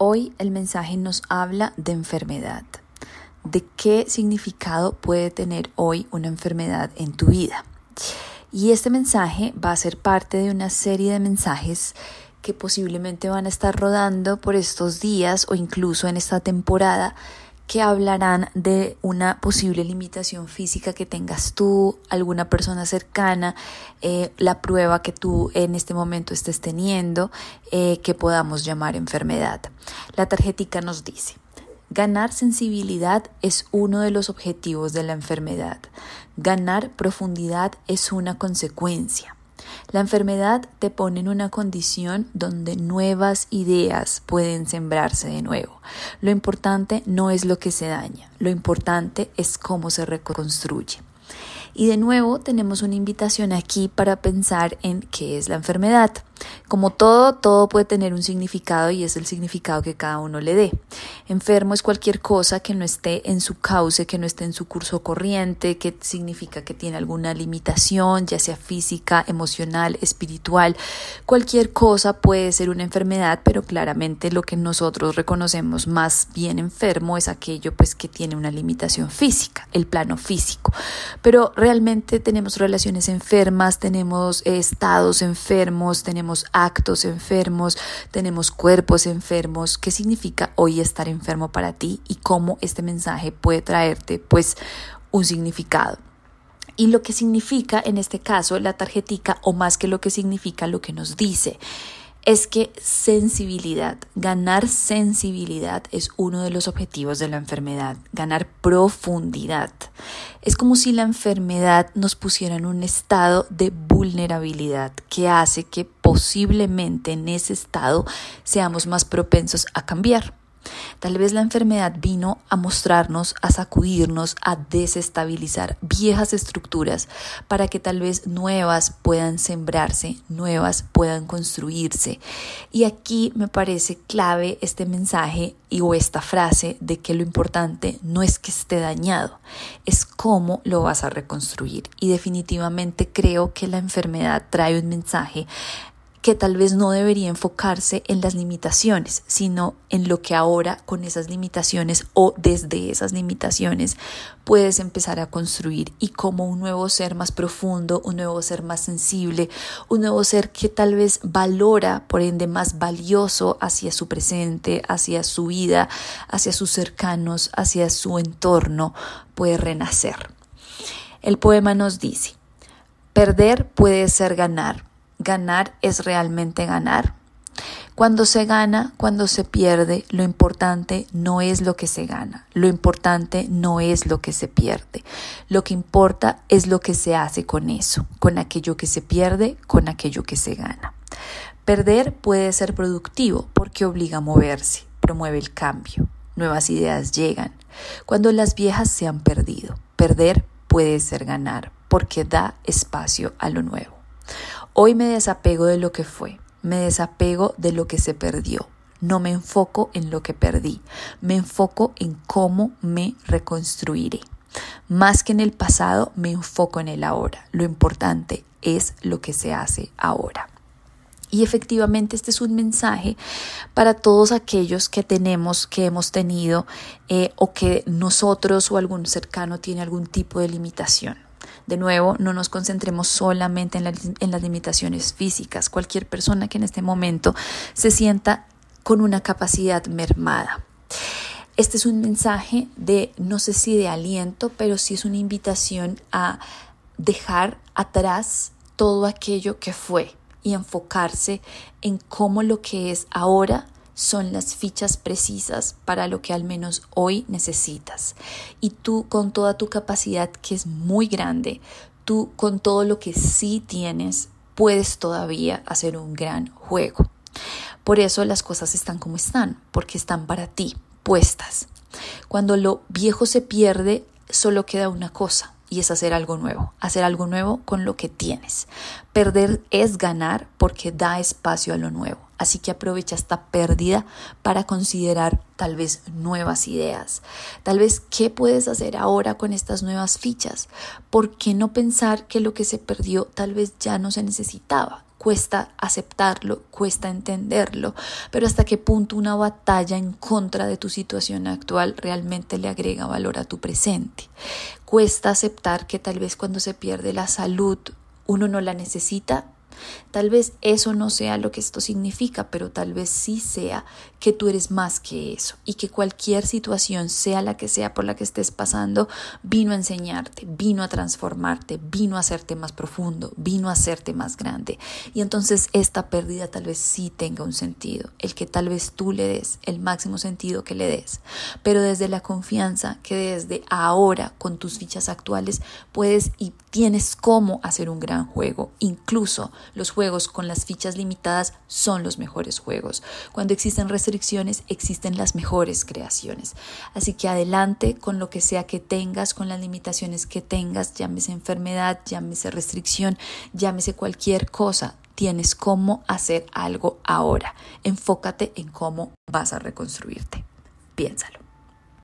Hoy el mensaje nos habla de enfermedad, de qué significado puede tener hoy una enfermedad en tu vida. Y este mensaje va a ser parte de una serie de mensajes que posiblemente van a estar rodando por estos días o incluso en esta temporada que hablarán de una posible limitación física que tengas tú, alguna persona cercana, eh, la prueba que tú en este momento estés teniendo, eh, que podamos llamar enfermedad. La tarjetica nos dice, ganar sensibilidad es uno de los objetivos de la enfermedad. Ganar profundidad es una consecuencia. La enfermedad te pone en una condición donde nuevas ideas pueden sembrarse de nuevo. Lo importante no es lo que se daña, lo importante es cómo se reconstruye. Y de nuevo tenemos una invitación aquí para pensar en qué es la enfermedad. Como todo, todo puede tener un significado y es el significado que cada uno le dé. Enfermo es cualquier cosa que no esté en su cauce, que no esté en su curso corriente, que significa que tiene alguna limitación, ya sea física, emocional, espiritual. Cualquier cosa puede ser una enfermedad, pero claramente lo que nosotros reconocemos más bien enfermo es aquello pues que tiene una limitación física, el plano físico. Pero realmente tenemos relaciones enfermas, tenemos estados enfermos, tenemos actos enfermos, tenemos cuerpos enfermos. ¿Qué significa hoy estar enfermo para ti y cómo este mensaje puede traerte pues un significado? y lo que significa en este caso la tarjetica o más que lo que significa lo que nos dice es que sensibilidad, ganar sensibilidad es uno de los objetivos de la enfermedad, ganar profundidad. Es como si la enfermedad nos pusiera en un estado de vulnerabilidad que hace que posiblemente en ese estado seamos más propensos a cambiar. Tal vez la enfermedad vino a mostrarnos, a sacudirnos, a desestabilizar viejas estructuras para que tal vez nuevas puedan sembrarse, nuevas puedan construirse. Y aquí me parece clave este mensaje y o esta frase de que lo importante no es que esté dañado, es cómo lo vas a reconstruir. Y definitivamente creo que la enfermedad trae un mensaje que tal vez no debería enfocarse en las limitaciones, sino en lo que ahora con esas limitaciones o desde esas limitaciones puedes empezar a construir y como un nuevo ser más profundo, un nuevo ser más sensible, un nuevo ser que tal vez valora, por ende, más valioso hacia su presente, hacia su vida, hacia sus cercanos, hacia su entorno, puede renacer. El poema nos dice, perder puede ser ganar ganar es realmente ganar. Cuando se gana, cuando se pierde, lo importante no es lo que se gana, lo importante no es lo que se pierde, lo que importa es lo que se hace con eso, con aquello que se pierde, con aquello que se gana. Perder puede ser productivo porque obliga a moverse, promueve el cambio, nuevas ideas llegan. Cuando las viejas se han perdido, perder puede ser ganar porque da espacio a lo nuevo. Hoy me desapego de lo que fue, me desapego de lo que se perdió. No me enfoco en lo que perdí, me enfoco en cómo me reconstruiré. Más que en el pasado, me enfoco en el ahora. Lo importante es lo que se hace ahora. Y efectivamente este es un mensaje para todos aquellos que tenemos, que hemos tenido eh, o que nosotros o algún cercano tiene algún tipo de limitación. De nuevo, no nos concentremos solamente en, las limitaciones físicas. Cualquier persona que en este momento se sienta con una capacidad mermada. Este es un mensaje de, no sé si de aliento, pero sí es una invitación a dejar atrás todo aquello que fue y enfocarse en cómo lo que es ahora son las fichas precisas para lo que al menos hoy necesitas. Y tú con toda tu capacidad que es muy grande, tú con todo lo que sí tienes, puedes todavía hacer un gran juego. Por eso las cosas están como están, porque están para ti, puestas. Cuando lo viejo se pierde, solo queda una cosa, y es hacer algo nuevo, hacer algo nuevo con lo que tienes. Perder es ganar porque da espacio a lo nuevo. Así que aprovecha esta pérdida para considerar tal vez nuevas ideas. Tal vez qué puedes hacer ahora con estas nuevas fichas. ¿Por qué no pensar que lo que se perdió tal vez ya no se necesitaba? Cuesta aceptarlo, cuesta entenderlo, pero hasta qué punto una batalla en contra de tu situación actual realmente le agrega valor a tu presente. Cuesta aceptar que tal vez cuando se pierde la salud uno no la necesita Tal vez eso no sea lo que esto significa, pero tal vez sí sea que tú eres más que eso y que cualquier situación, sea la que sea por la que estés pasando, vino a enseñarte, vino a transformarte, vino a hacerte más profundo, vino a hacerte más grande. Y entonces esta pérdida tal vez sí tenga un sentido, el que tal vez tú le des el máximo sentido que le des, pero desde la confianza que desde ahora con tus fichas actuales puedes y tienes cómo hacer un gran juego, incluso los juegos con las fichas limitadas son los mejores juegos. Cuando existen restricciones, existen las mejores creaciones. Así que adelante con lo que sea que tengas, con las limitaciones que tengas, llámese enfermedad, llámese restricción, llámese cualquier cosa. Tienes cómo hacer algo ahora. Enfócate en cómo vas a reconstruirte. Piénsalo.